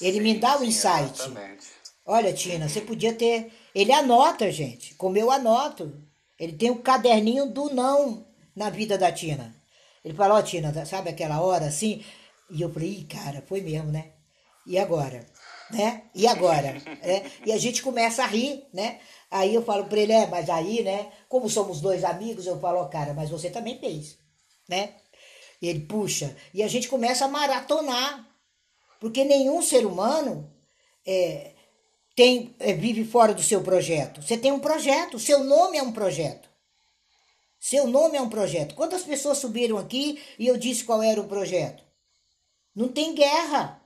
Ele sim, me dá o insight. Exatamente. Olha, Tina, você podia ter. Ele anota, gente. Como eu anoto. Ele tem o um caderninho do não na vida da Tina. Ele falou, ó, oh, Tina, sabe aquela hora assim? E eu falei, Ih, cara, foi mesmo, né? E agora? Né? E agora? é, e a gente começa a rir, né? Aí eu falo para ele, é, mas aí, né? Como somos dois amigos, eu falo, ó, oh, cara, mas você também fez, né? E ele puxa. E a gente começa a maratonar. Porque nenhum ser humano é, tem, é, vive fora do seu projeto. Você tem um projeto, seu nome é um projeto. Seu nome é um projeto. Quantas pessoas subiram aqui e eu disse qual era o projeto? Não tem guerra.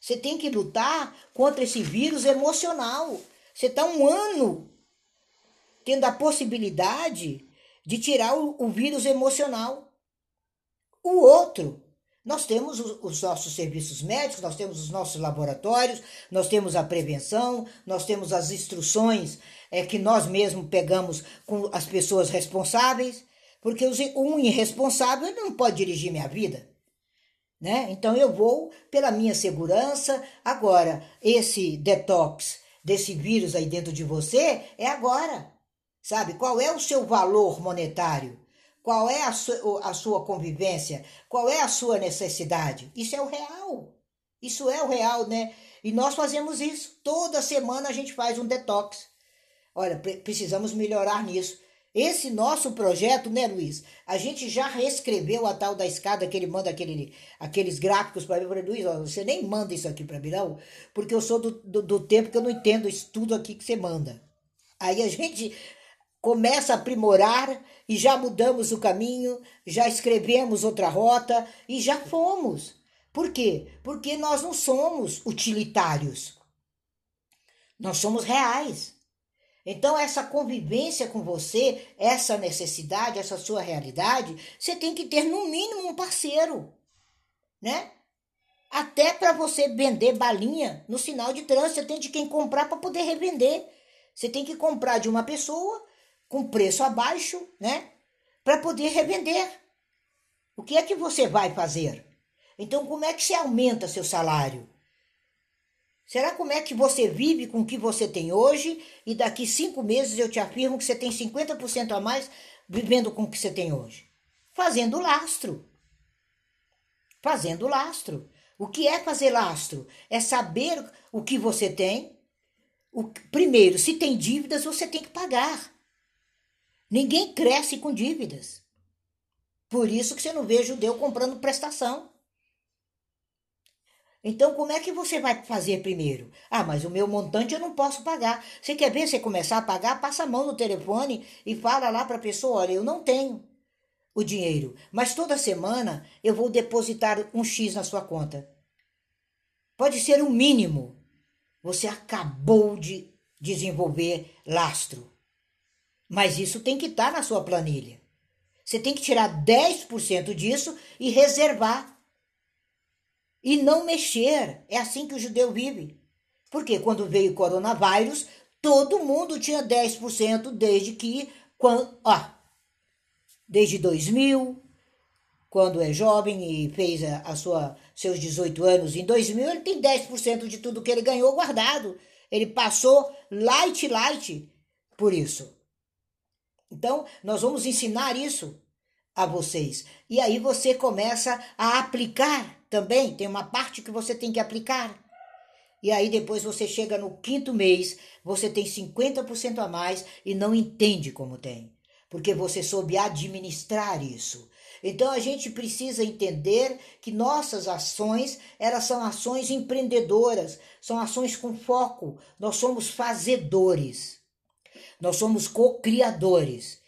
Você tem que lutar contra esse vírus emocional. Você está um ano tendo a possibilidade de tirar o, o vírus emocional. O outro nós temos os nossos serviços médicos, nós temos os nossos laboratórios, nós temos a prevenção, nós temos as instruções é, que nós mesmos pegamos com as pessoas responsáveis, porque um irresponsável não pode dirigir minha vida. Né? Então eu vou pela minha segurança. Agora, esse detox desse vírus aí dentro de você é agora. Sabe? Qual é o seu valor monetário? Qual é a sua, a sua convivência? Qual é a sua necessidade? Isso é o real. Isso é o real, né? E nós fazemos isso. Toda semana a gente faz um detox. Olha, precisamos melhorar nisso. Esse nosso projeto, né, Luiz? A gente já reescreveu a tal da escada que ele manda aquele, aqueles gráficos para mim. Eu falei, Luiz, ó, você nem manda isso aqui para mim, não, porque eu sou do, do, do tempo que eu não entendo isso tudo aqui que você manda. Aí a gente começa a aprimorar e já mudamos o caminho, já escrevemos outra rota e já fomos. Por quê? Porque nós não somos utilitários. Nós somos reais. Então, essa convivência com você, essa necessidade, essa sua realidade, você tem que ter no mínimo um parceiro, né? Até para você vender balinha no sinal de trânsito, você tem de quem comprar para poder revender. Você tem que comprar de uma pessoa com preço abaixo, né? Para poder revender. O que é que você vai fazer? Então, como é que você aumenta seu salário? Será como é que você vive com o que você tem hoje e daqui cinco meses eu te afirmo que você tem 50% a mais vivendo com o que você tem hoje? Fazendo lastro. Fazendo lastro. O que é fazer lastro? É saber o que você tem, O, primeiro, se tem dívidas, você tem que pagar. Ninguém cresce com dívidas. Por isso que você não vê judeu comprando prestação. Então, como é que você vai fazer primeiro? Ah, mas o meu montante eu não posso pagar. Você quer ver você começar a pagar? Passa a mão no telefone e fala lá para a pessoa: olha, eu não tenho o dinheiro, mas toda semana eu vou depositar um X na sua conta. Pode ser o mínimo. Você acabou de desenvolver lastro. Mas isso tem que estar tá na sua planilha. Você tem que tirar 10% disso e reservar e não mexer. É assim que o judeu vive. Porque quando veio o coronavírus, todo mundo tinha 10% desde que quando, ó, desde 2000, quando é jovem e fez a, a sua seus 18 anos em 2000, ele tem 10% de tudo que ele ganhou guardado. Ele passou light light por isso. Então, nós vamos ensinar isso a vocês. E aí você começa a aplicar também, tem uma parte que você tem que aplicar. E aí depois você chega no quinto mês, você tem 50% a mais e não entende como tem, porque você soube administrar isso. Então a gente precisa entender que nossas ações, elas são ações empreendedoras, são ações com foco. Nós somos fazedores. Nós somos co-criadores.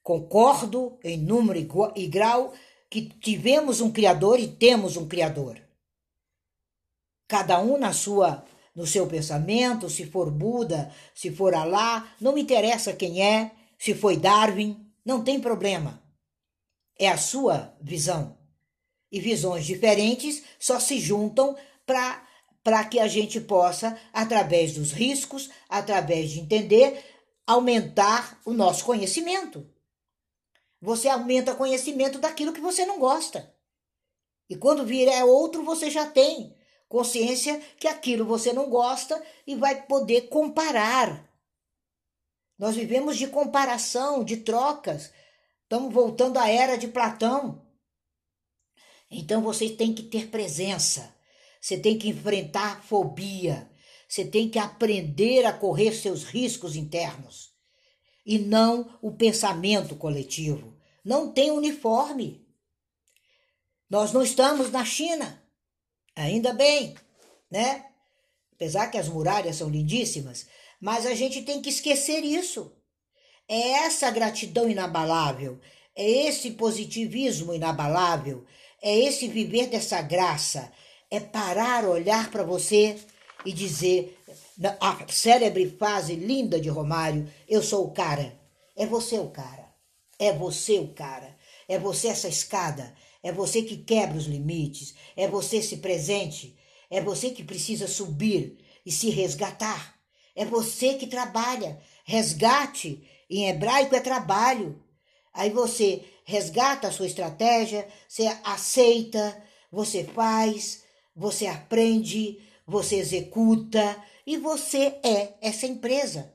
Concordo em número e grau que tivemos um criador e temos um criador. Cada um na sua no seu pensamento, se for Buda, se for Alá, não me interessa quem é, se foi Darwin, não tem problema. É a sua visão. E visões diferentes só se juntam para para que a gente possa, através dos riscos, através de entender, aumentar o nosso conhecimento. Você aumenta conhecimento daquilo que você não gosta. E quando vier outro, você já tem consciência que aquilo você não gosta e vai poder comparar. Nós vivemos de comparação, de trocas. Estamos voltando à era de Platão. Então você tem que ter presença. Você tem que enfrentar fobia. Você tem que aprender a correr seus riscos internos e não o pensamento coletivo. Não tem uniforme. Nós não estamos na China. Ainda bem, né? Apesar que as muralhas são lindíssimas, mas a gente tem que esquecer isso. É essa gratidão inabalável, é esse positivismo inabalável, é esse viver dessa graça, é parar, olhar para você e dizer: a célebre frase linda de Romário: Eu sou o cara. É você o cara. É você o cara. É você essa escada. É você que quebra os limites. É você esse presente. É você que precisa subir e se resgatar. É você que trabalha. Resgate em hebraico é trabalho. Aí você resgata a sua estratégia, você aceita, você faz, você aprende, você executa e você é essa empresa.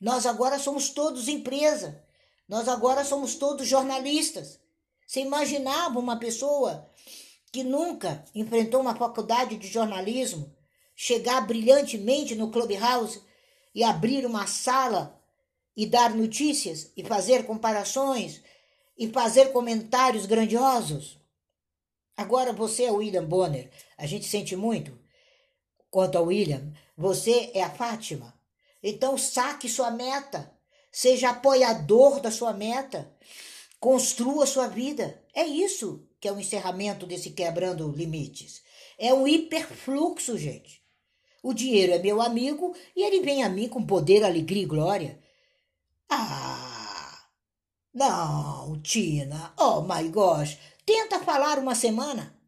Nós agora somos todos empresa. Nós agora somos todos jornalistas. Você imaginava uma pessoa que nunca enfrentou uma faculdade de jornalismo chegar brilhantemente no Clubhouse e abrir uma sala e dar notícias e fazer comparações e fazer comentários grandiosos? Agora você é o William Bonner. A gente sente muito quanto ao William, você é a Fátima. Então saque sua meta, seja apoiador da sua meta, construa sua vida. É isso que é o encerramento desse quebrando limites. É um hiperfluxo, gente. O dinheiro é meu amigo e ele vem a mim com poder, alegria e glória. Ah! Não, Tina. Oh my gosh. Tenta falar uma semana.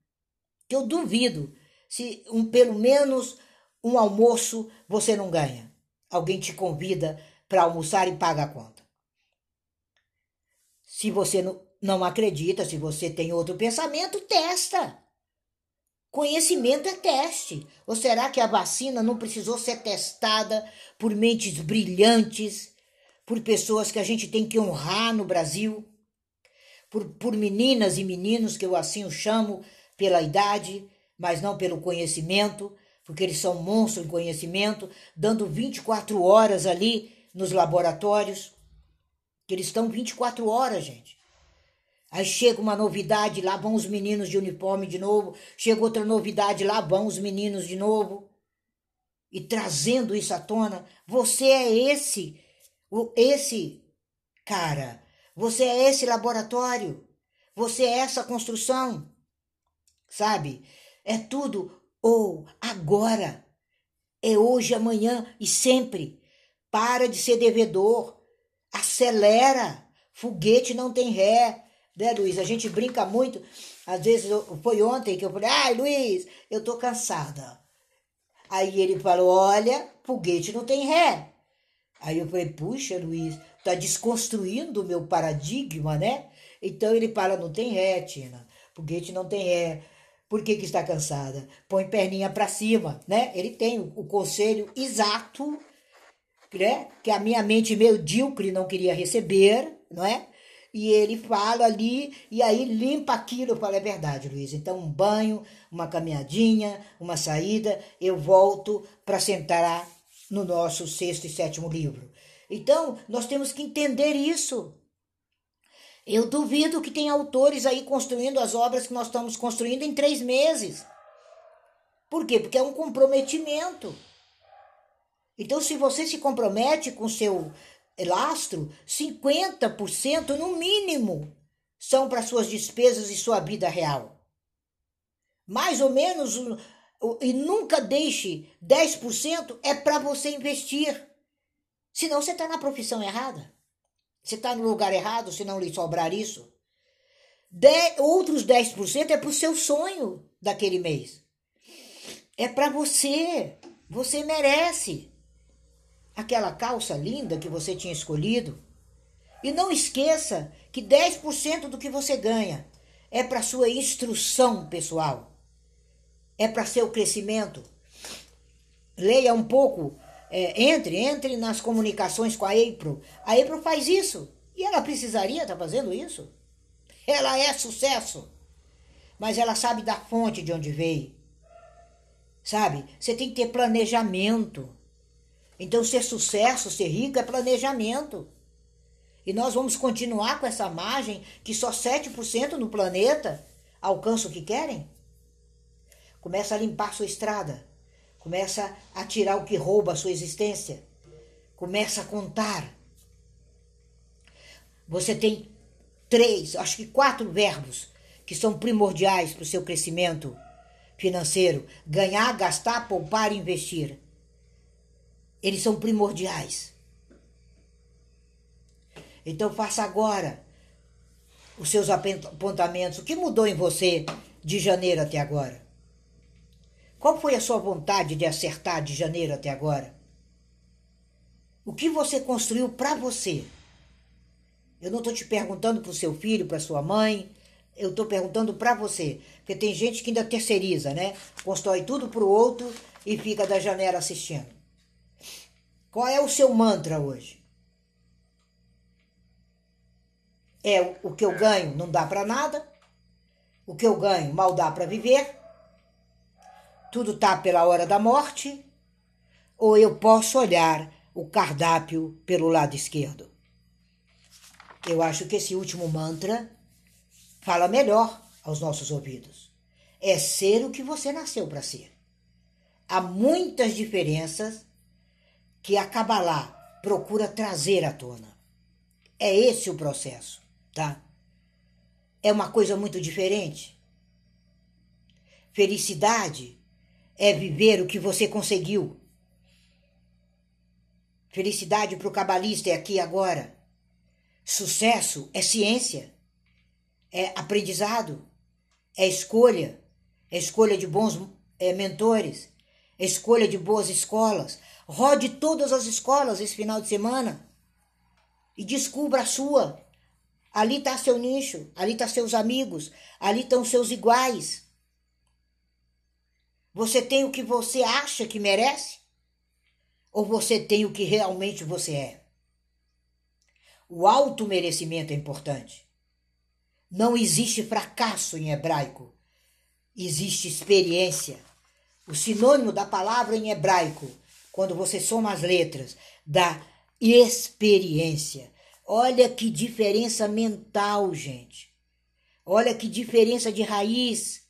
Que eu duvido se um, pelo menos um almoço você não ganha. Alguém te convida para almoçar e paga a conta. Se você não acredita, se você tem outro pensamento, testa. Conhecimento é teste. Ou será que a vacina não precisou ser testada por mentes brilhantes, por pessoas que a gente tem que honrar no Brasil, por, por meninas e meninos que eu assim o chamo pela idade, mas não pelo conhecimento, porque eles são monstros em conhecimento, dando 24 horas ali nos laboratórios. Que eles estão 24 horas, gente. Aí chega uma novidade, lá vão os meninos de uniforme de novo. Chega outra novidade, lá vão os meninos de novo. E trazendo isso à tona, você é esse, esse cara. Você é esse laboratório. Você é essa construção. Sabe? É tudo ou agora. É hoje, amanhã e sempre. Para de ser devedor. Acelera. Foguete não tem ré. Né, Luiz? A gente brinca muito. Às vezes, foi ontem que eu falei, ai, Luiz, eu tô cansada. Aí ele falou, olha, foguete não tem ré. Aí eu falei, puxa, Luiz, tá desconstruindo o meu paradigma, né? Então ele fala, não tem ré, Tina. Foguete não tem ré. Por que, que está cansada? Põe perninha para cima, né? Ele tem o, conselho exato, né? Que a minha mente medíocre não queria receber, não é? e ele fala ali, e aí limpa aquilo. Eu falo, é verdade, Luiz. Então, um banho, uma caminhadinha, uma saída, eu volto para sentar no nosso sexto e sétimo livro. Então, nós temos que entender isso. Eu duvido que tem autores aí construindo as obras que nós estamos construindo em três meses. Por quê? Porque é um comprometimento. Então, se você se compromete com o seu lastro, 50% no mínimo são para suas despesas e sua vida real. Mais ou menos, e nunca deixe 10% é para você investir. Senão você está na profissão errada. Você está no lugar errado se não lhe sobrar isso. De, outros 10% é para o seu sonho daquele mês. É para você. Você merece aquela calça linda que você tinha escolhido. E não esqueça que 10% do que você ganha é para sua instrução pessoal. É para seu crescimento. Leia um pouco, é, entre, entre nas comunicações com a April. A April faz isso. E ela precisaria estar tá fazendo isso. Ela é sucesso. Mas ela sabe da fonte de onde veio. Sabe? Você tem que ter planejamento. Então, ser sucesso, ser rico é planejamento. E nós vamos continuar com essa margem que só 7% no planeta alcança o que querem? Começa a limpar sua estrada. Começa a tirar o que rouba a sua existência. Começa a contar. Você tem três, acho que quatro verbos que são primordiais para o seu crescimento financeiro: ganhar, gastar, poupar e investir. Eles são primordiais. Então faça agora os seus apontamentos. O que mudou em você de janeiro até agora? Qual foi a sua vontade de acertar de janeiro até agora? O que você construiu para você? Eu não estou te perguntando para o seu filho, para sua mãe, eu estou perguntando para você. Porque tem gente que ainda terceiriza, né? Constrói tudo para o outro e fica da janela assistindo. Qual é o seu mantra hoje? É o que eu ganho não dá para nada. O que eu ganho mal dá para viver. Tudo tá pela hora da morte. Ou eu posso olhar o cardápio pelo lado esquerdo. Eu acho que esse último mantra fala melhor aos nossos ouvidos. É ser o que você nasceu para ser. Há muitas diferenças que a Kabbalah procura trazer à tona. É esse o processo, tá? É uma coisa muito diferente. Felicidade é viver o que você conseguiu. Felicidade para o cabalista é aqui agora. Sucesso é ciência, é aprendizado, é escolha, é escolha de bons é, mentores, é escolha de boas escolas, Rode todas as escolas esse final de semana e descubra a sua. Ali está seu nicho, ali estão tá seus amigos, ali estão seus iguais. Você tem o que você acha que merece? Ou você tem o que realmente você é? O auto-merecimento é importante. Não existe fracasso em hebraico. Existe experiência. O sinônimo da palavra em hebraico, quando você soma as letras, da experiência. Olha que diferença mental, gente. Olha que diferença de raiz.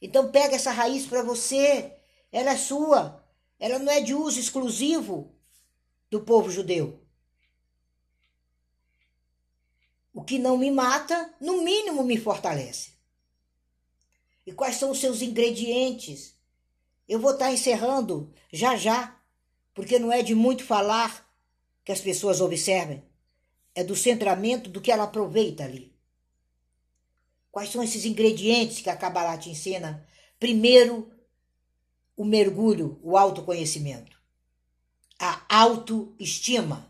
Então pega essa raiz para você. Ela é sua. Ela não é de uso exclusivo do povo judeu. O que não me mata, no mínimo me fortalece. E quais são os seus ingredientes? Eu vou estar encerrando já já, porque não é de muito falar que as pessoas observem, é do centramento do que ela aproveita ali. Quais são esses ingredientes que a Kabbalah te ensina? Primeiro, o mergulho, o autoconhecimento, a autoestima.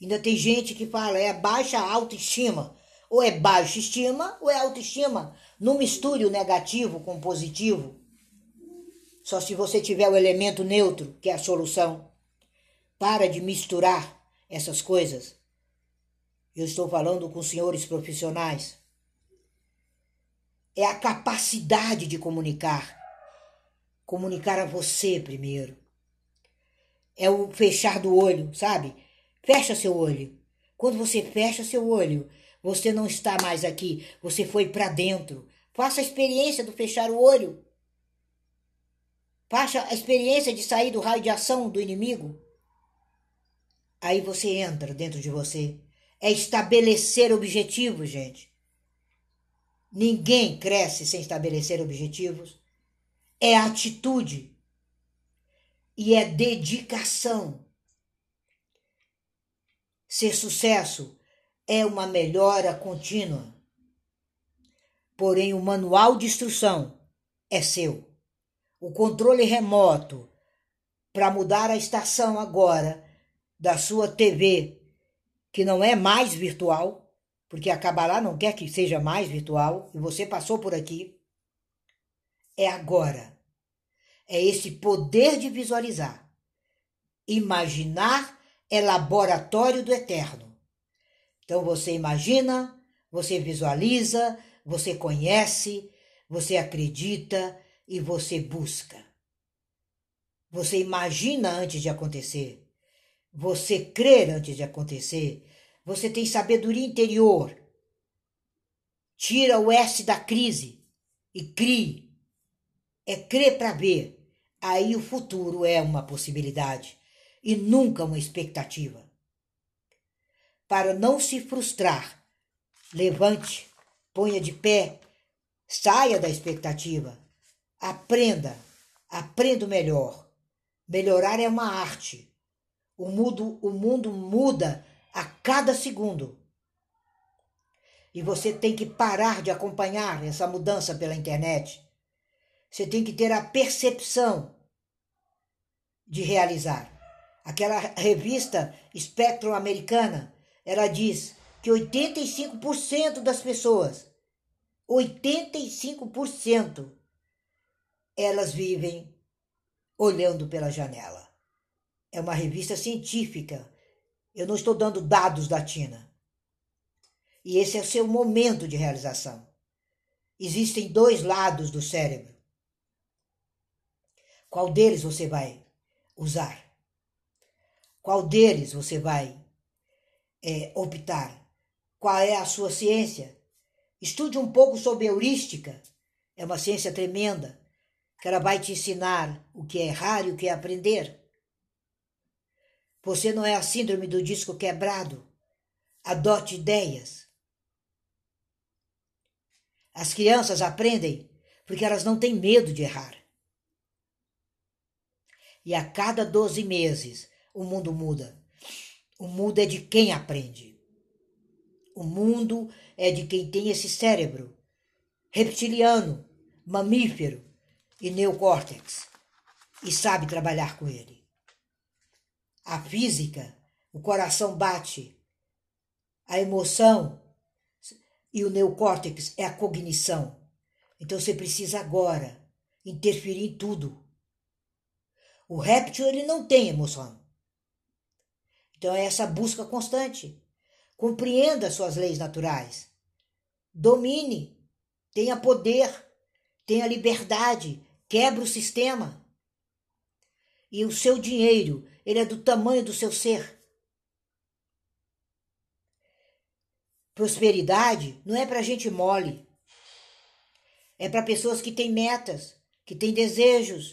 Ainda tem gente que fala é baixa autoestima. Ou é baixa estima ou é autoestima. Não misture o negativo com o positivo. Só se você tiver o elemento neutro, que é a solução. Para de misturar essas coisas. Eu estou falando com senhores profissionais. É a capacidade de comunicar. Comunicar a você primeiro. É o fechar do olho, sabe? Fecha seu olho. Quando você fecha seu olho, você não está mais aqui, você foi para dentro. Faça a experiência do fechar o olho. Faça a experiência de sair do raio de ação do inimigo. Aí você entra dentro de você. É estabelecer objetivos, gente. Ninguém cresce sem estabelecer objetivos. É atitude e é dedicação. Ser sucesso é uma melhora contínua. Porém, o manual de instrução é seu. O controle remoto para mudar a estação agora da sua TV, que não é mais virtual, porque a Kabbalah não quer que seja mais virtual, e você passou por aqui, é agora. É esse poder de visualizar. Imaginar é laboratório do eterno. Então você imagina, você visualiza, você conhece, você acredita e você busca. Você imagina antes de acontecer. Você crer antes de acontecer. Você tem sabedoria interior. Tira o S da crise e crie. É crer para ver. Aí o futuro é uma possibilidade e nunca uma expectativa. Para não se frustrar, levante, ponha de pé, saia da expectativa, aprenda, aprenda melhor. Melhorar é uma arte. O mundo, o mundo muda a cada segundo. E você tem que parar de acompanhar essa mudança pela internet. Você tem que ter a percepção de realizar. Aquela revista Spectrum Americana, ela diz que 85% das pessoas, 85%, elas vivem olhando pela janela é uma revista científica. Eu não estou dando dados da Tina. E esse é o seu momento de realização. Existem dois lados do cérebro. Qual deles você vai usar? Qual deles você vai é, optar? Qual é a sua ciência? Estude um pouco sobre heurística. É uma ciência tremenda que ela vai te ensinar o que é errar e o que é aprender. Você não é a síndrome do disco quebrado. Adote ideias. As crianças aprendem porque elas não têm medo de errar. E a cada 12 meses o mundo muda. O mundo é de quem aprende. O mundo é de quem tem esse cérebro reptiliano, mamífero e neocórtex e sabe trabalhar com ele a física, o coração bate, a emoção e o neocórtex é a cognição. Então você precisa agora interferir em tudo. O réptil ele não tem emoção. Então é essa busca constante. Compreenda suas leis naturais. Domine, tenha poder, tenha liberdade, quebra o sistema. E o seu dinheiro, ele é do tamanho do seu ser. Prosperidade não é para gente mole. É para pessoas que têm metas, que têm desejos,